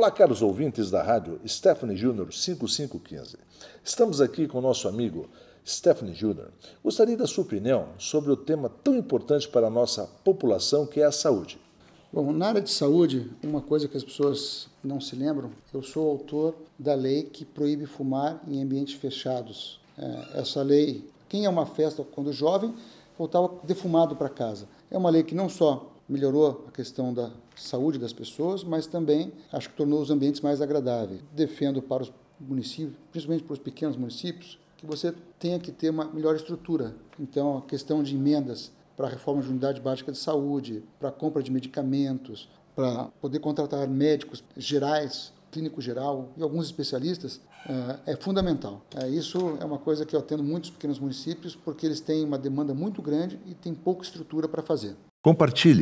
Olá, caros ouvintes da rádio Stephanie Júnior 5515. Estamos aqui com nosso amigo Stephanie Júnior. Gostaria da sua opinião sobre o tema tão importante para a nossa população que é a saúde. Bom, na área de saúde, uma coisa que as pessoas não se lembram, eu sou autor da lei que proíbe fumar em ambientes fechados. É, essa lei, quem é uma festa quando jovem, voltava defumado para casa. É uma lei que não só melhorou a questão da saúde das pessoas, mas também acho que tornou os ambientes mais agradáveis. Defendo para os municípios, principalmente para os pequenos municípios, que você tenha que ter uma melhor estrutura. Então, a questão de emendas para a reforma de unidade básica de saúde, para a compra de medicamentos, para poder contratar médicos gerais, clínico geral e alguns especialistas, é, é fundamental. É, isso é uma coisa que eu atendo muitos pequenos municípios porque eles têm uma demanda muito grande e têm pouca estrutura para fazer. Compartilhe